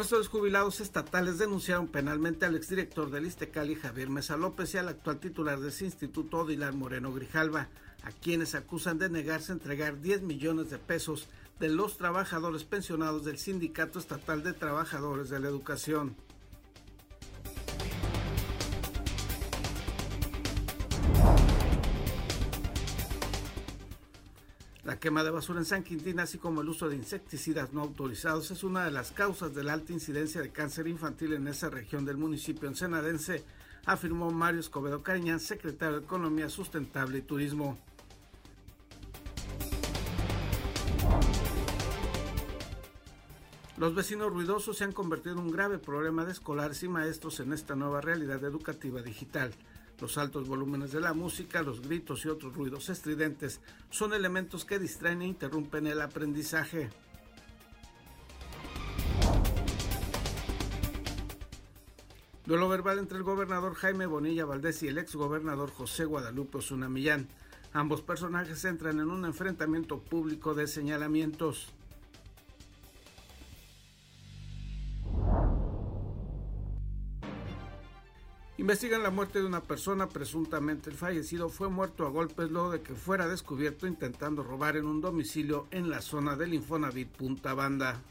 Profesores jubilados estatales denunciaron penalmente al exdirector del Istecali Javier Mesa López y al actual titular de ese instituto Odilar Moreno Grijalva, a quienes acusan de negarse a entregar 10 millones de pesos de los trabajadores pensionados del Sindicato Estatal de Trabajadores de la Educación. La quema de basura en San Quintín, así como el uso de insecticidas no autorizados, es una de las causas de la alta incidencia de cáncer infantil en esa región del municipio ensenadense, afirmó Mario Escobedo Cariñán, secretario de Economía Sustentable y Turismo. Los vecinos ruidosos se han convertido en un grave problema de escolares y maestros en esta nueva realidad educativa digital. Los altos volúmenes de la música, los gritos y otros ruidos estridentes son elementos que distraen e interrumpen el aprendizaje. Duelo verbal entre el gobernador Jaime Bonilla Valdés y el exgobernador José Guadalupe Osuna Millán. Ambos personajes entran en un enfrentamiento público de señalamientos. Investigan la muerte de una persona, presuntamente el fallecido fue muerto a golpes luego de que fuera descubierto intentando robar en un domicilio en la zona del Infonavit Punta Banda.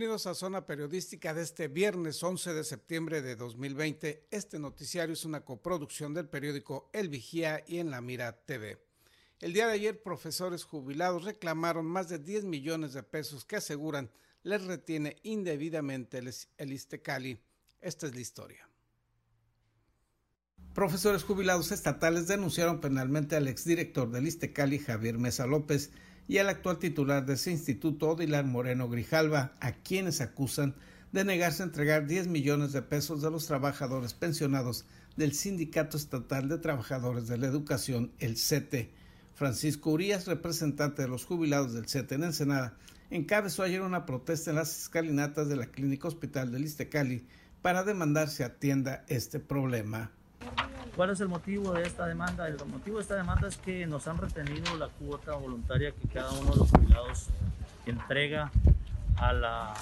Bienvenidos a Zona Periodística de este viernes 11 de septiembre de 2020. Este noticiario es una coproducción del periódico El Vigía y en La Mira TV. El día de ayer, profesores jubilados reclamaron más de 10 millones de pesos que aseguran les retiene indebidamente el, Istecali. Esta es la historia. Profesores jubilados estatales denunciaron penalmente al exdirector del Istecali, Javier Mesa López, y al actual titular de ese instituto, Odilar Moreno Grijalva, a quienes acusan de negarse a entregar 10 millones de pesos de los trabajadores pensionados del Sindicato Estatal de Trabajadores de la Educación, el CETE. Francisco Urias, representante de los jubilados del CETE en Ensenada, encabezó ayer una protesta en las escalinatas de la Clínica Hospital de Istecali para demandar se atienda este problema. ¿Cuál es el motivo de esta demanda? El motivo de esta demanda es que nos han retenido la cuota voluntaria que cada uno de los jubilados entrega a la,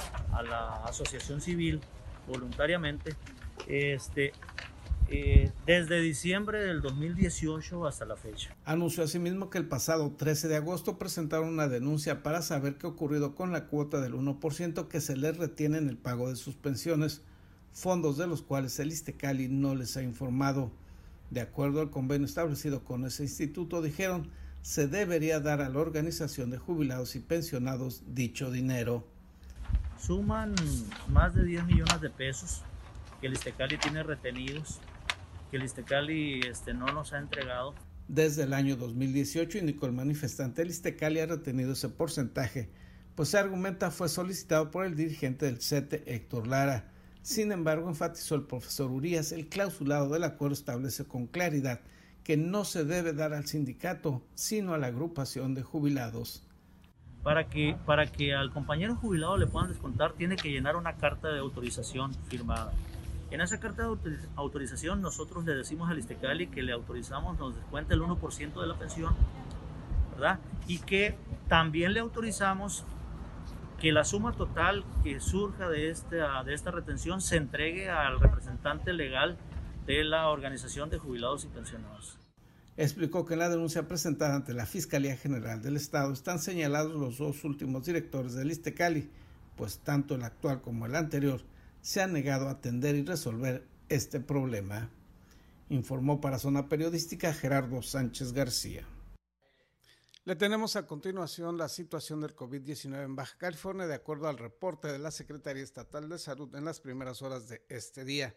asociación civil voluntariamente este, eh, desde diciembre del 2018 hasta la fecha. Anunció asimismo que el pasado 13 de agosto presentaron una denuncia para saber qué ha ocurrido con la cuota del 1% que se les retiene en el pago de sus pensiones, fondos de los cuales el Istecali no les ha informado. De acuerdo al convenio establecido con ese instituto, dijeron, se debería dar a la organización de jubilados y pensionados dicho dinero. Suman más de 10 millones de pesos que el Istecali tiene retenidos, que el Istecali este, no nos ha entregado. Desde el año 2018 indicó el manifestante, el Istecali ha retenido ese porcentaje, pues se argumenta fue solicitado por el dirigente del CETE, Héctor Lara sin embargo, enfatizó el profesor Urias, el clausulado del acuerdo establece con claridad que no se debe dar al sindicato, sino a la agrupación de jubilados. Para que, para que al compañero jubilado le puedan descontar, tiene que llenar una carta de autorización firmada. En esa carta de autorización nosotros le decimos al Istecali que le autorizamos, nos descuente el 1% de la pensión, ¿verdad? Y que también le autorizamos que la suma total que surja de esta, de esta retención se entregue al representante legal de la Organización de Jubilados y Pensionados. Explicó que en la denuncia presentada ante la Fiscalía General del Estado están señalados los dos últimos directores del Istecali, pues tanto el actual como el anterior se han negado a atender y resolver este problema. Informó para Zona Periodística Gerardo Sánchez García. Le tenemos a continuación la situación del COVID-19 en Baja California de acuerdo al reporte de la Secretaría Estatal de Salud en las primeras horas de este día.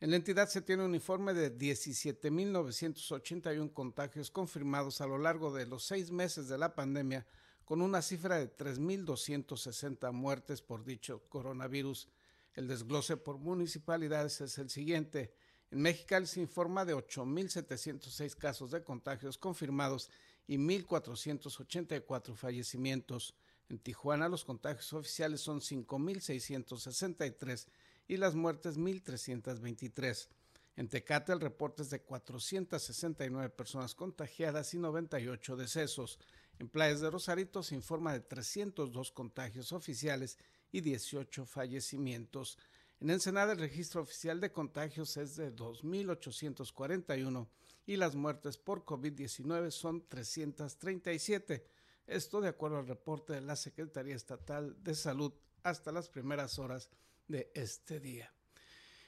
En la entidad se tiene un informe de 17.981 contagios confirmados a lo largo de los seis meses de la pandemia, con una cifra de 3.260 muertes por dicho coronavirus. El desglose por municipalidades es el siguiente. En Mexicali se informa de 8.706 casos de contagios confirmados y 1.484 fallecimientos. En Tijuana los contagios oficiales son 5.663 y las muertes 1.323. En Tecate el reporte es de 469 personas contagiadas y 98 decesos. En Playas de Rosarito se informa de 302 contagios oficiales y 18 fallecimientos. En Ensenada el registro oficial de contagios es de 2.841 y las muertes por COVID-19 son 337. Esto de acuerdo al reporte de la Secretaría Estatal de Salud hasta las primeras horas de este día.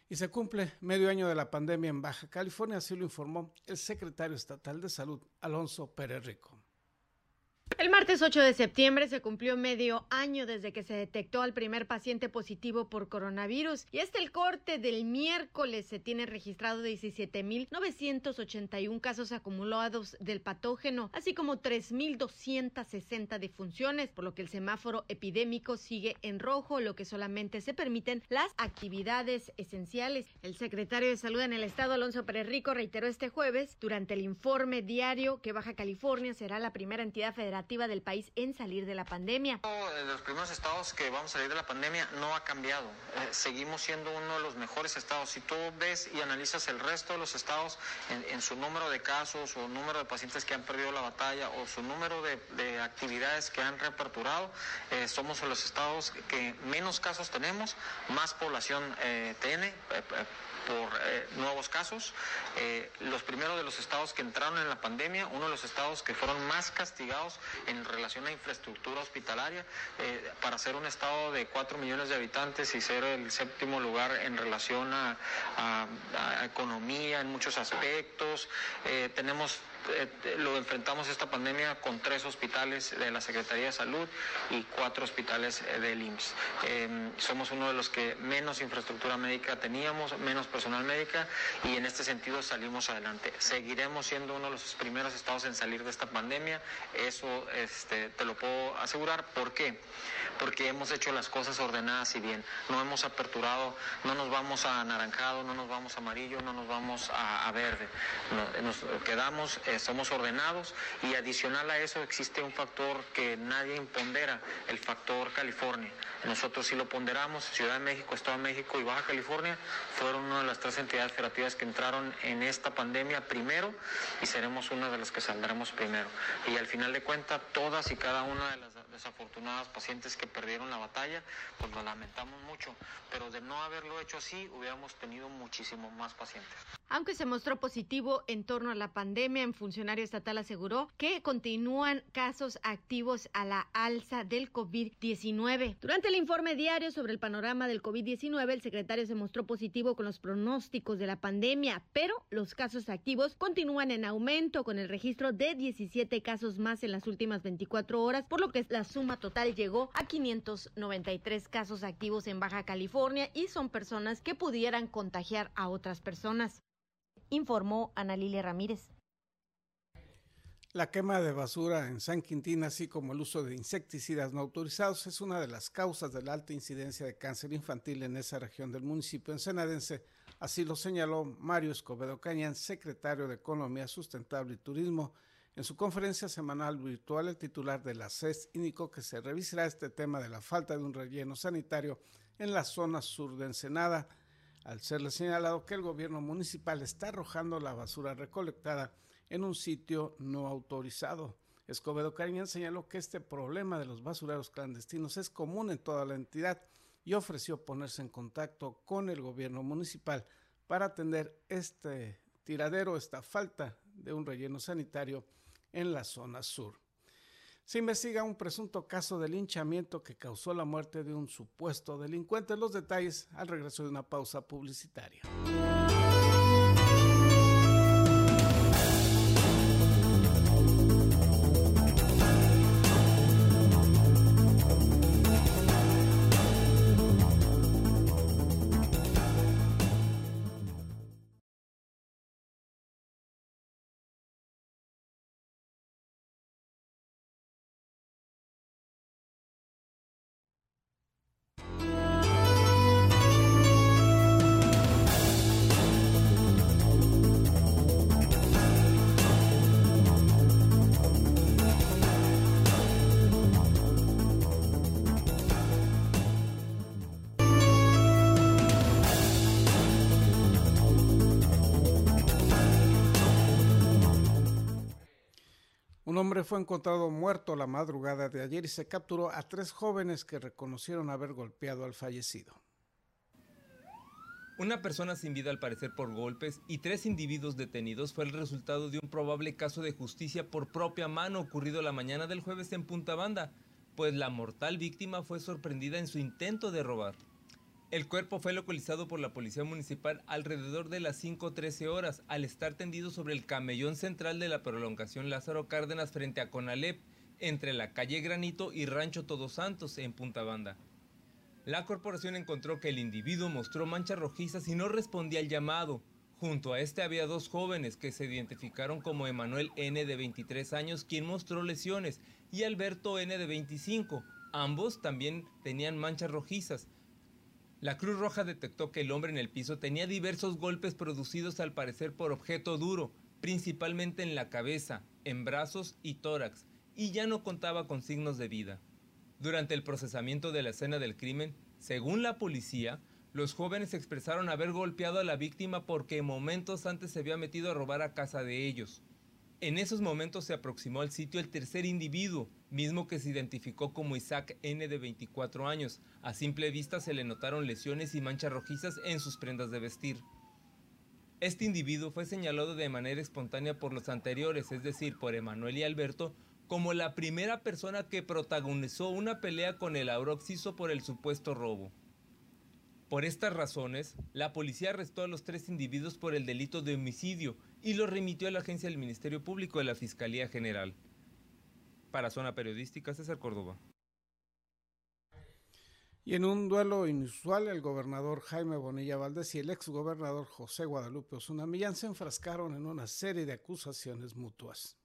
Y se cumple medio año de la pandemia en Baja California, así lo informó el secretario estatal de Salud, Alonso Pérez Rico. El martes 8 de septiembre se cumplió medio año desde que se detectó al primer paciente positivo por coronavirus y hasta el corte del miércoles se tiene registrado 17.981 casos acumulados del patógeno, así como 3.260 defunciones, por lo que el semáforo epidémico sigue en rojo, lo que solamente se permiten las actividades esenciales. El secretario de Salud en el estado, Alonso Pérez reiteró este jueves durante el informe diario que Baja California será la primera entidad federal del país en salir de la pandemia. De los primeros estados que vamos a salir de la pandemia no ha cambiado. Eh, seguimos siendo uno de los mejores estados. Si tú ves y analizas el resto de los estados en, su número de casos o número de pacientes que han perdido la batalla o su número de, actividades que han reaperturado, eh, somos los estados que menos casos tenemos, más población eh, tiene por eh, nuevos casos. Eh, los primeros de los estados que entraron en la pandemia, uno de los estados que fueron más castigados en relación a infraestructura hospitalaria, eh, para ser un estado de 4 millones de habitantes y ser el séptimo lugar en relación a, a economía en muchos aspectos. tenemos eh, lo enfrentamos esta pandemia con tres hospitales de la Secretaría de Salud y cuatro hospitales eh, del IMSS. Somos uno de los que menos infraestructura médica teníamos, menos personal médica y en este sentido salimos adelante. Seguiremos siendo uno de los primeros estados en salir de esta pandemia, eso este, te lo puedo asegurar. ¿Por qué? Porque hemos hecho las cosas ordenadas y bien. No hemos aperturado, no nos vamos a anaranjado, no nos vamos a amarillo, no nos vamos a, verde. nos quedamos somos ordenados y adicional a eso existe un factor que nadie impondera, el factor California. Nosotros sí lo ponderamos, Ciudad de México, Estado de México y Baja California fueron una de las tres entidades federativas que entraron en esta pandemia primero y seremos una de las que saldremos primero. Y al final de cuentas, todas y cada una de las desafortunadas pacientes que perdieron la batalla, pues lo lamentamos mucho, pero de no haberlo hecho así, hubiéramos tenido muchísimo más pacientes. Aunque se mostró positivo en torno a la pandemia, un funcionario estatal aseguró que continúan casos activos a la alza del COVID-19. Durante el informe diario sobre el panorama del COVID-19, el secretario se mostró positivo con los pronósticos de la pandemia, pero los casos activos continúan en aumento con el registro de 17 casos más en las últimas 24 horas, por lo que la suma total llegó a 593 casos activos en Baja California y son personas que pudieran contagiar a otras personas informó Ana Lilia Ramírez. La quema de basura en San Quintín, así como el uso de insecticidas no autorizados, es una de las causas de la alta incidencia de cáncer infantil en esa región del municipio ensenadense. Así lo señaló Mario Escobedo Cañán, secretario de Economía Sustentable y Turismo. En su conferencia semanal virtual, el titular de la CES indicó que se revisará este tema de la falta de un relleno sanitario en la zona sur de Ensenada al serle señalado que el gobierno municipal está arrojando la basura recolectada en un sitio no autorizado. Escobedo Cariñán señaló que este problema de los basureros clandestinos es común en toda la entidad y ofreció ponerse en contacto con el gobierno municipal para atender este tiradero, esta falta de un relleno sanitario en la zona sur. Se investiga un presunto caso de linchamiento que causó la muerte de un supuesto delincuente. Los detalles al regreso de una pausa publicitaria. Hombre fue encontrado muerto la madrugada de ayer y se capturó a tres jóvenes que reconocieron haber golpeado al fallecido. Una persona sin vida al parecer por golpes y tres individuos detenidos fue el resultado de un probable caso de justicia por propia mano ocurrido la mañana del jueves en Punta Banda, pues la mortal víctima fue sorprendida en su intento de robar. El cuerpo fue localizado por la policía municipal alrededor de las 5.13 horas al estar tendido sobre el camellón central de la prolongación Lázaro Cárdenas frente a Conalep, entre la calle Granito y Rancho Todos Santos en Punta Banda. La corporación encontró que el individuo mostró manchas rojizas y no respondía al llamado. Junto a este había dos jóvenes que se identificaron como Emanuel N de 23 años, quien mostró lesiones, y Alberto N de 25. Ambos también tenían manchas rojizas. La Cruz Roja detectó que el hombre en el piso tenía diversos golpes producidos al parecer por objeto duro, principalmente en la cabeza, en brazos y tórax, y ya no contaba con signos de vida. Durante el procesamiento de la escena del crimen, según la policía, los jóvenes expresaron haber golpeado a la víctima porque momentos antes se había metido a robar a casa de ellos. En esos momentos se aproximó al sitio el tercer individuo, mismo que se identificó como Isaac N de 24 años. A simple vista se le notaron lesiones y manchas rojizas en sus prendas de vestir. Este individuo fue señalado de manera espontánea por los anteriores, es decir, por Emanuel y Alberto, como la primera persona que protagonizó una pelea con el Auroxiso por el supuesto robo. Por estas razones, la policía arrestó a los tres individuos por el delito de homicidio y los remitió a la agencia del Ministerio Público de la Fiscalía General. Para Zona Periodística, César Córdoba. Y en un duelo inusual, el gobernador Jaime Bonilla Valdés y el exgobernador José Guadalupe Osuna Millán se enfrascaron en una serie de acusaciones mutuas.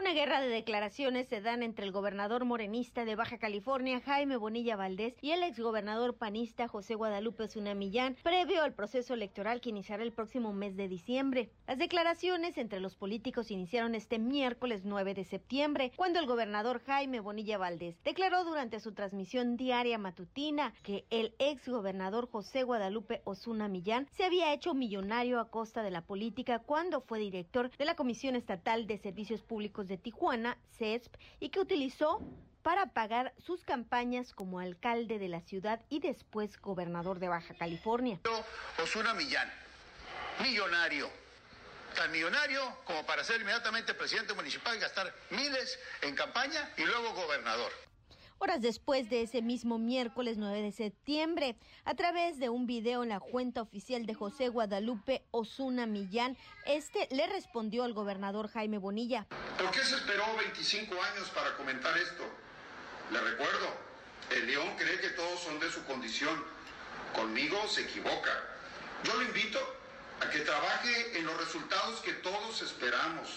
Una guerra de declaraciones se dan entre el gobernador morenista de Baja California, Jaime Bonilla Valdés, y el exgobernador panista José Guadalupe Zunamillán, previo al proceso electoral que iniciará el próximo mes de diciembre. Las declaraciones entre los políticos iniciaron este miércoles 9 de septiembre, cuando el gobernador Jaime Bonilla Valdés declaró durante su transmisión diaria matutina que el exgobernador José Guadalupe Osuna Millán se había hecho millonario a costa de la política cuando fue director de la Comisión Estatal de Servicios Públicos de Tijuana, CESP, y que utilizó para pagar sus campañas como alcalde de la ciudad y después gobernador de Baja California. Osuna Millán, millonario, tan millonario como para ser inmediatamente presidente municipal y gastar miles en campaña y luego gobernador horas después de ese mismo miércoles 9 de septiembre. A través de un video en la cuenta oficial de José Guadalupe Osuna Millán, este le respondió al gobernador Jaime Bonilla. ¿Por qué se esperó 25 años para comentar esto? Le recuerdo, el león cree que todos son de su condición. Conmigo se equivoca. Yo lo invito a que trabaje en los resultados que todos esperamos.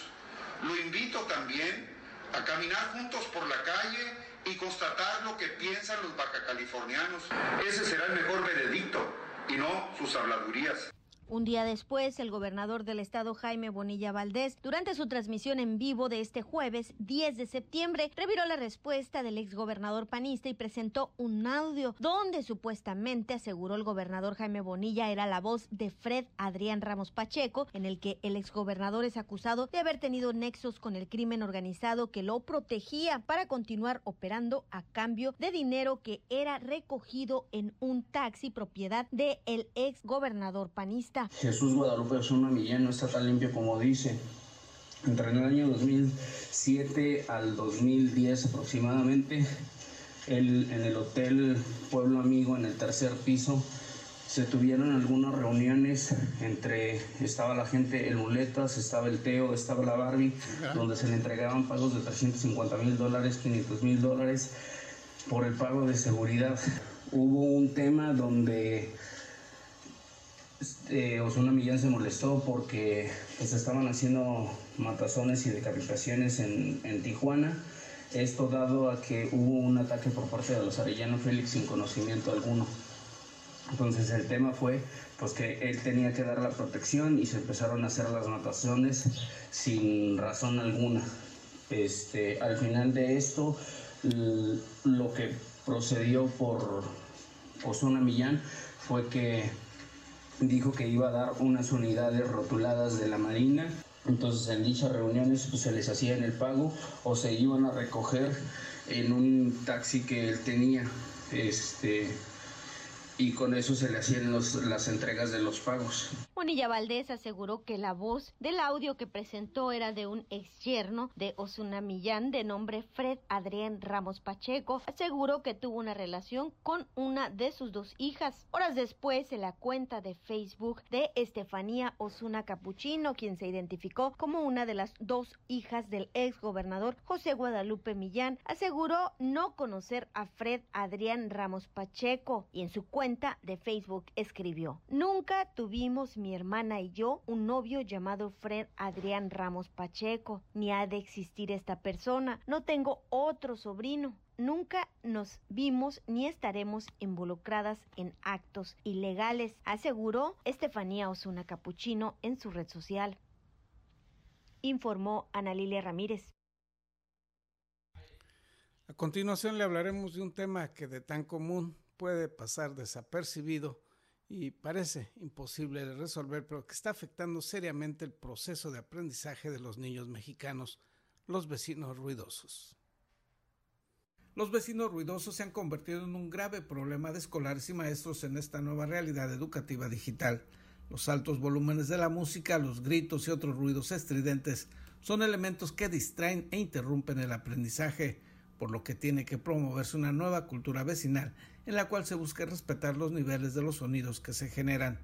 Lo invito también a caminar juntos por la calle y constatar lo que piensan los bacacalifornianos. Ese será el mejor veredicto y no sus habladurías. Un día después, el gobernador del estado Jaime Bonilla Valdés, durante su transmisión en vivo de este jueves 10 de septiembre, reviró la respuesta del exgobernador panista y presentó un audio donde supuestamente aseguró el gobernador Jaime Bonilla era la voz de Fred Adrián Ramos Pacheco, en el que el exgobernador es acusado de haber tenido nexos con el crimen organizado que lo protegía para continuar operando a cambio de dinero que era recogido en un taxi propiedad del el exgobernador panista. Jesús Guadalupe Osuna Millán no está tan limpio como dice. Entre el año 2007 al 2010 aproximadamente, en el Hotel Pueblo Amigo, en el tercer piso, se tuvieron algunas reuniones entre, estaba la gente en muletas, estaba el Teo, estaba la Barbie, donde se le entregaban pagos de 350 mil dólares, 500 mil dólares por el pago de seguridad. Hubo un tema donde este, Osuna Millán se molestó porque pues, estaban haciendo matazones y decapitaciones en, en, Tijuana. Esto dado a que hubo un ataque por parte de los Arellano Félix sin conocimiento alguno. Entonces el tema fue pues que él tenía que dar la protección y se empezaron a hacer las matazones sin razón alguna. Este, al final de esto, lo que procedió por Osuna Millán fue que dijo que iba a dar unas unidades rotuladas de la Marina Entonces en dichas reuniones pues, se les hacía en el pago o se iban a recoger en un taxi que él tenía. Este, y con eso se le hacían las entregas de los pagos. Bonilla Valdés aseguró que la voz del audio que presentó era de un ex yerno de Osuna Millán de nombre Fred Adrián Ramos Pacheco. Aseguró que tuvo una relación con una de sus dos hijas. Horas después, en la cuenta de Facebook de Estefanía Osuna Capuchino, quien se identificó como una de las dos hijas del ex gobernador José Guadalupe Millán, aseguró no conocer a Fred Adrián Ramos Pacheco y en su cuenta de Facebook escribió, Nunca tuvimos mi hermana y yo un novio llamado Fred Adrián Ramos Pacheco, ni ha de existir esta persona, no tengo otro sobrino. Nunca nos vimos ni estaremos involucradas en actos ilegales, aseguró Estefanía Osuna Capuchino en su red social. Informó Ana Lilia Ramírez. A continuación le hablaremos de un tema que de tan común puede pasar desapercibido y parece imposible de resolver, pero que está afectando seriamente el proceso de aprendizaje de los niños mexicanos, los vecinos ruidosos. Los vecinos ruidosos se han convertido en un grave problema de escolares y maestros en esta nueva realidad educativa digital. Los altos volúmenes de la música, los gritos y otros ruidos estridentes son elementos que distraen e interrumpen el aprendizaje, por lo que tiene que promoverse una nueva cultura vecinal en la cual se busca respetar los niveles de los sonidos que se generan.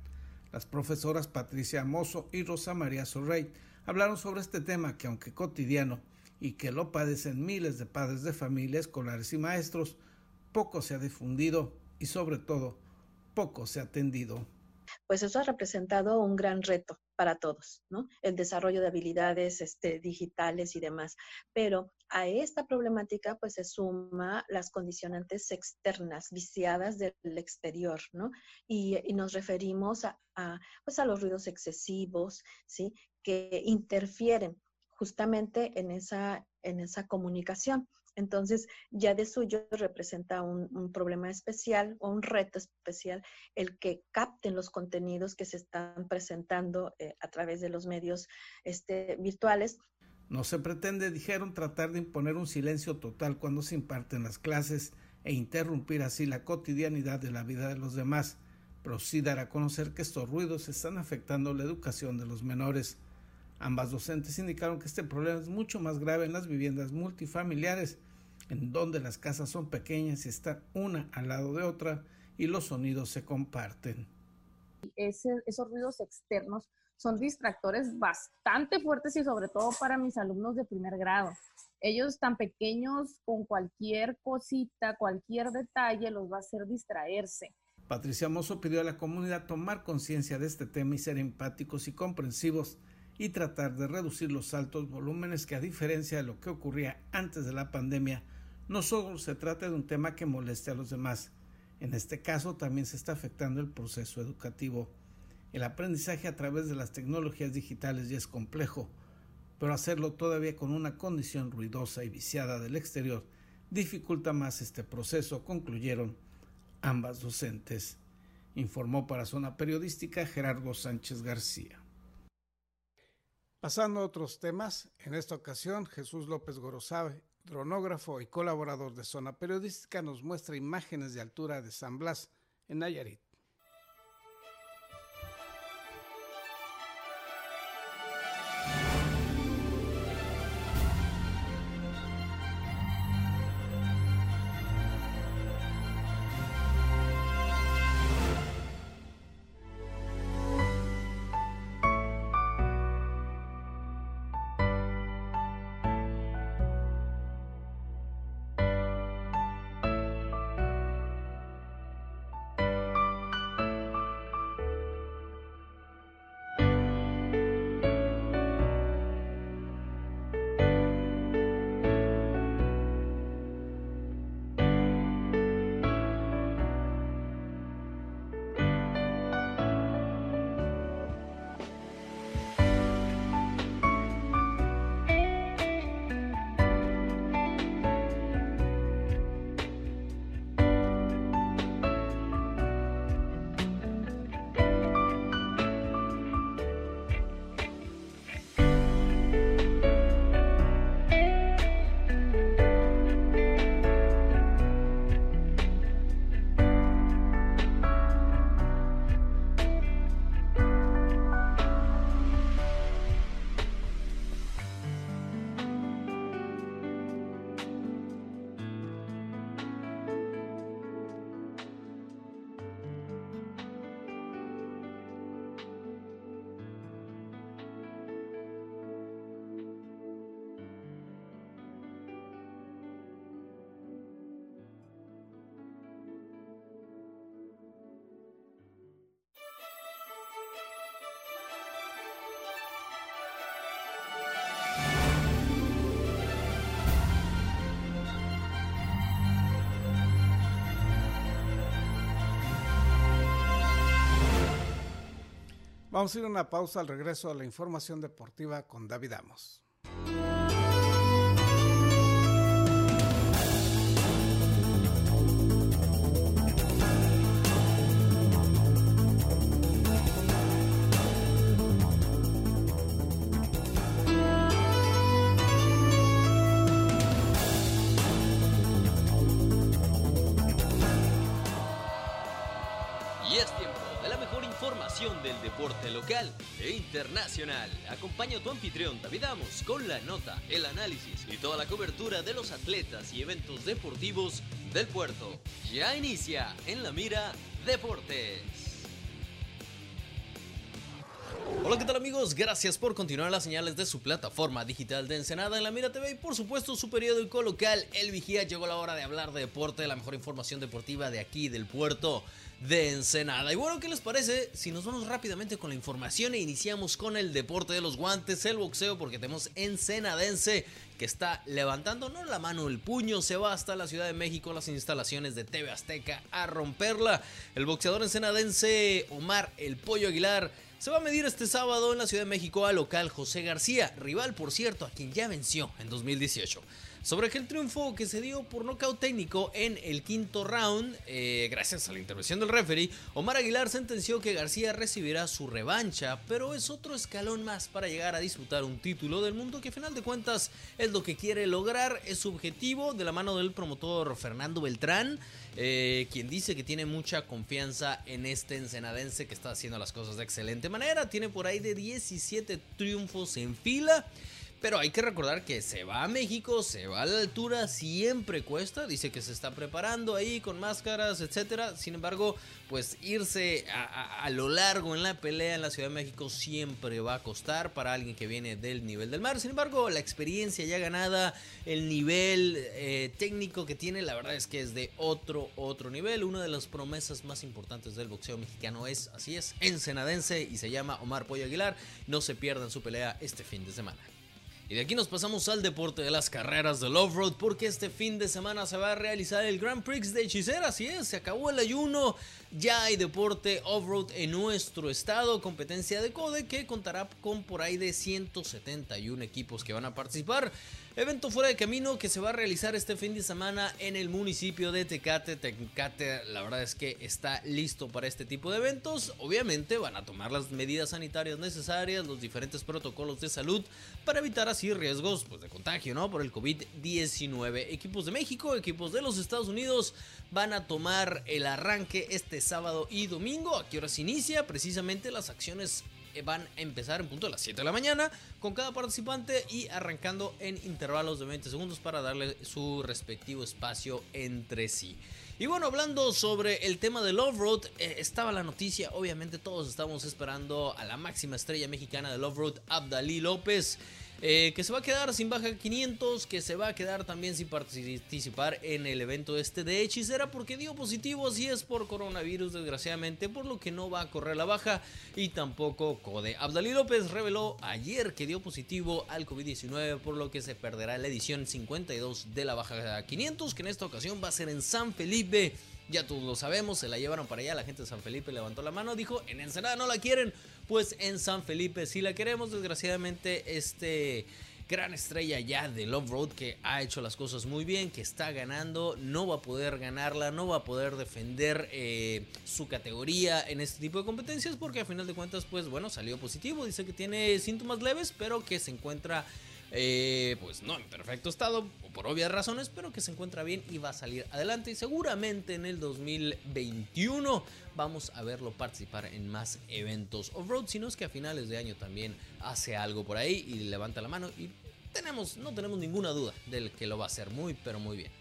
Las profesoras Patricia Mozo y Rosa María Sorrey hablaron sobre este tema que aunque cotidiano y que lo padecen miles de padres de familia, escolares y maestros, poco se ha difundido y sobre todo poco se ha atendido. Pues eso ha representado un gran reto para todos, ¿no? El desarrollo de habilidades este, digitales y demás. Pero a esta problemática pues se suma las condicionantes externas, viciadas del exterior, ¿no? Y, nos referimos a, pues a los ruidos excesivos, ¿sí? Que interfieren justamente en esa, en esa comunicación. Entonces, ya de suyo representa un, problema especial o un reto especial el que capten los contenidos que se están presentando eh, a través de los medios este, virtuales. No se pretende, dijeron, tratar de imponer un silencio total cuando se imparten las clases e interrumpir así la cotidianidad de la vida de los demás, pero sí dar a conocer que estos ruidos están afectando la educación de los menores. Ambas docentes indicaron que este problema es mucho más grave en las viviendas multifamiliares, en donde las casas son pequeñas y están una al lado de otra y los sonidos se comparten. esos ruidos externos son distractores bastante fuertes y sobre todo para mis alumnos de primer grado. Ellos tan pequeños, con cualquier cosita, cualquier detalle, los va a hacer distraerse. Patricia Mozo pidió a la comunidad tomar conciencia de este tema y ser empáticos y comprensivos y tratar de reducir los altos volúmenes que a diferencia de lo que ocurría antes de la pandemia, no solo se trata de un tema que moleste a los demás, en este caso también se está afectando el proceso educativo. El aprendizaje a través de las tecnologías digitales ya es complejo, pero hacerlo todavía con una condición ruidosa y viciada del exterior dificulta más este proceso, concluyeron ambas docentes, informó para Zona Periodística Gerardo Sánchez García. Pasando a otros temas, en esta ocasión Jesús López Gorosabe, dronógrafo y colaborador de Zona Periodística, nos muestra imágenes de altura de San Blas, en Nayarit. Vamos a ir a una pausa al regreso a la información deportiva con David Amos. Deporte local e internacional. Acompaña a tu anfitrión David Amos con la nota, el análisis y toda la cobertura de los atletas y eventos deportivos del puerto. Ya inicia en la mira Deportes. Hola, ¿qué tal amigos? Gracias por continuar las señales de su plataforma digital de Ensenada en la Mira TV y por supuesto su periódico local El Vigía. Llegó la hora de hablar de deporte, la mejor información deportiva de aquí del puerto de Ensenada. Y bueno, ¿qué les parece si nos vamos rápidamente con la información e iniciamos con el deporte de los guantes, el boxeo, porque tenemos Ensenadense que está levantando no la mano, el puño, se va hasta la Ciudad de México, las instalaciones de TV Azteca a romperla. El boxeador ensenadense Omar El Pollo Aguilar se va a medir este sábado en la Ciudad de México al local José García, rival por cierto a quien ya venció en 2018 sobre aquel triunfo que se dio por nocaut técnico en el quinto round. Eh, gracias a la intervención del referee, Omar Aguilar sentenció que García recibirá su revancha, pero es otro escalón más para llegar a disputar un título del mundo que a final de cuentas es lo que quiere lograr, es su objetivo de la mano del promotor Fernando Beltrán. Eh, quien dice que tiene mucha confianza en este ensenadense que está haciendo las cosas de excelente manera. Tiene por ahí de 17 triunfos en fila. Pero hay que recordar que se va a México, se va a la altura, siempre cuesta. Dice que se está preparando ahí con máscaras, etcétera. Sin embargo, pues irse a, lo largo en la pelea en la Ciudad de México siempre va a costar para alguien que viene del nivel del mar. Sin embargo, la experiencia ya ganada, el nivel eh, técnico que tiene, la verdad es que es de otro, otro nivel. Una de las promesas más importantes del boxeo mexicano es, así es, ensenadense y se llama Omar Pollo Aguilar. No se pierdan su pelea este fin de semana. Y de aquí nos pasamos al deporte de las carreras del off-road porque este fin de semana se va a realizar el Grand Prix de Hechicera, así es, se acabó el ayuno, ya hay deporte off-road en nuestro estado, competencia de CODE que contará con por ahí de 171 equipos que van a participar. Evento fuera de camino que se va a realizar este fin de semana en el municipio de Tecate. Tecate, la verdad es que está listo para este tipo de eventos. Obviamente van a tomar las medidas sanitarias necesarias, los diferentes protocolos de salud para evitar así riesgos pues, de contagio, ¿no? Por el COVID-19. Equipos de México, equipos de los Estados Unidos van a tomar el arranque este sábado y domingo. ¿A qué hora se inicia? Precisamente las acciones eh, van a empezar en punto de las 7 de la mañana con cada participante y arrancando en intervalos de 20 segundos para darle su respectivo espacio entre sí. Y bueno, hablando sobre el tema del off-road, eh, estaba la noticia, obviamente todos estamos esperando a la máxima estrella mexicana del off-road, Abdalí López. Eh, que se va a quedar sin baja 500, que se va a quedar también sin participar en el evento este de hechicera porque dio positivo, así es por coronavirus desgraciadamente, por lo que no va a correr la baja y tampoco Code. Abdalí López reveló ayer que dio positivo al COVID-19 por lo que se perderá la edición 52 de la baja 500 que en esta ocasión va a ser en San Felipe. Ya todos lo sabemos, se la llevaron para allá, la gente de San Felipe levantó la mano, dijo, en Ensenada no la quieren, pues en San Felipe sí la queremos, desgraciadamente este gran estrella ya de Love Road que ha hecho las cosas muy bien, que está ganando, no va a poder ganarla, no va a poder defender eh, su categoría en este tipo de competencias porque a final de cuentas pues bueno salió positivo, dice que tiene síntomas leves pero que se encuentra eh, pues no en perfecto estado, por obvias razones, pero que se encuentra bien y va a salir adelante. Y seguramente en el 2021 vamos a verlo participar en más eventos off-road, sino es que a finales de año también hace algo por ahí y levanta la mano y tenemos, no tenemos ninguna duda del que lo va a hacer muy, pero muy bien.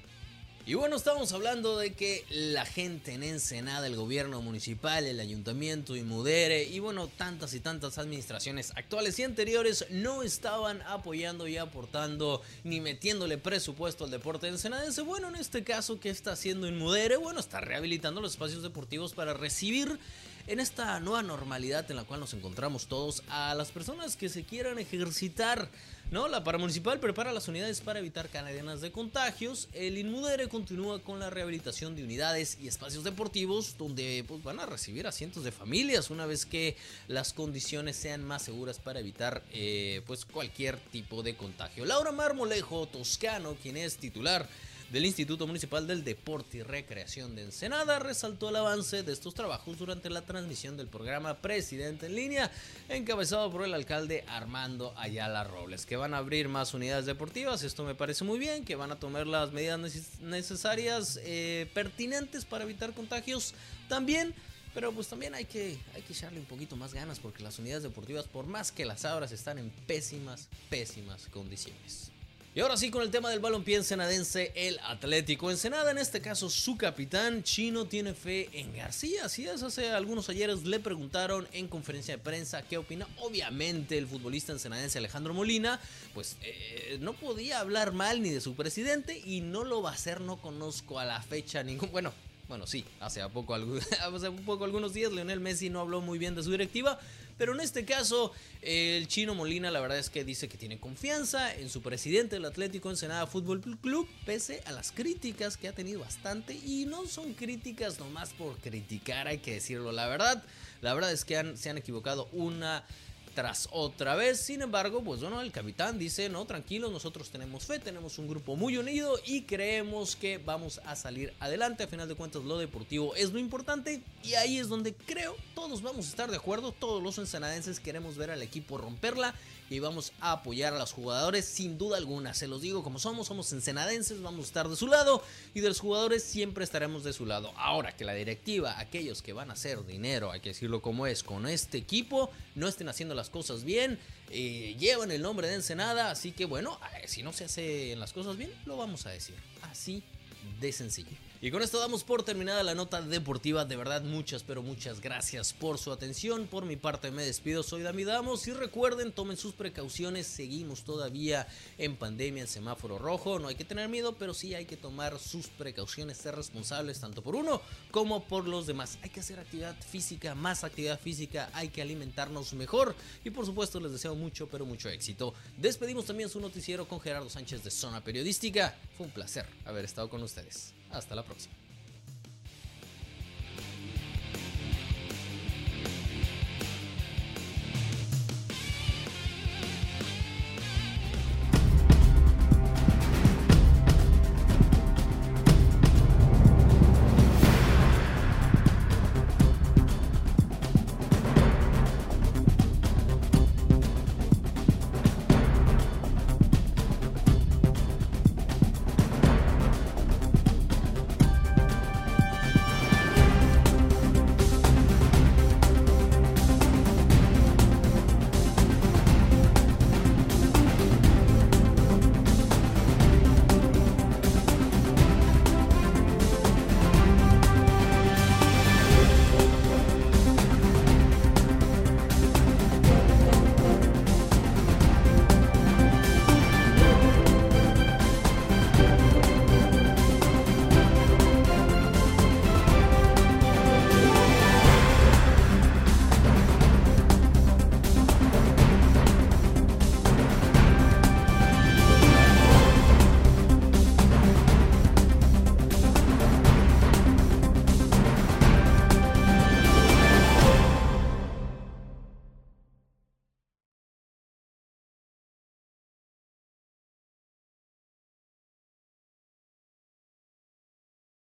Y bueno, estamos hablando de que la gente en Ensenada, el gobierno municipal, el ayuntamiento y Mudere y bueno, tantas y tantas administraciones actuales y anteriores no estaban apoyando y aportando ni metiéndole presupuesto al deporte ensenadense. Bueno, en este caso, ¿qué está haciendo en Mudere? Bueno, está rehabilitando los espacios deportivos para recibir en esta nueva normalidad en la cual nos encontramos todos a las personas que se quieran ejercitar No, la paramunicipal prepara las unidades para evitar cadenas de contagios. El Inmudere continúa con la rehabilitación de unidades y espacios deportivos donde pues, van a recibir a cientos de familias una vez que las condiciones sean más seguras para evitar eh, pues cualquier tipo de contagio. Laura Marmolejo Toscano, quien es titular del Instituto Municipal del Deporte y Recreación de Ensenada resaltó el avance de estos trabajos durante la transmisión del programa Presidente en línea, encabezado por el alcalde Armando Ayala Robles, van a abrir más unidades deportivas, esto me parece muy bien, que van a tomar las medidas necesarias, eh, pertinentes para evitar contagios también. Pero pues también hay que, hay que echarle un poquito más ganas porque las unidades deportivas, por más que las abras, están en pésimas, pésimas condiciones. Y ahora sí con el tema del balompié ensenadense, el Atlético Ensenada, en este caso su capitán chino tiene fe en García. Así es, hace algunos ayeres le preguntaron en conferencia de prensa qué opina. Obviamente el futbolista ensenadense Alejandro Molina, pues eh, no podía hablar mal ni de su presidente y no lo va a hacer, no conozco a la fecha ningún... Bueno, bueno, sí, hace hace poco algunos días Leonel Messi no habló muy bien de su directiva, pero en este caso, el chino Molina la verdad es que dice que tiene confianza en su presidente del Atlético Ensenada Fútbol Club, pese a las críticas que ha tenido bastante. Y no son críticas nomás por criticar, hay que decirlo. La verdad, la verdad es que se han equivocado una tras otra vez. Sin embargo, pues bueno, el capitán dice, no, tranquilos, nosotros tenemos fe, tenemos un grupo muy unido y creemos que vamos a salir adelante. A final de cuentas, lo deportivo es lo importante y ahí es donde creo todos vamos a estar de acuerdo, todos los ensenadenses queremos ver al equipo romperla y vamos a apoyar a los jugadores sin duda alguna. Se los digo como somos, somos ensenadenses, vamos a estar de su lado y de los jugadores siempre estaremos de su lado. Ahora que la directiva, aquellos que van a hacer dinero, hay que decirlo como es, con este equipo, no estén haciendo las cosas bien, eh, llevan el nombre de Ensenada, así que bueno, eh, si no se hacen las cosas bien, lo vamos a decir. Así de sencillo. Y con esto damos por terminada la nota deportiva. De verdad, muchas, pero muchas gracias por su atención. Por mi parte me despido, soy Dami Damos. Y recuerden, tomen sus precauciones. Seguimos todavía en pandemia, en semáforo rojo. No hay que tener miedo, pero sí hay que tomar sus precauciones, ser responsables tanto por uno como por los demás. Hay que hacer actividad física, más actividad física. Hay que alimentarnos mejor. Y por supuesto, les deseo mucho, pero mucho éxito. Despedimos también su noticiero con Gerardo Sánchez de Zona Periodística. Fue un placer haber estado con ustedes. Hasta la próxima.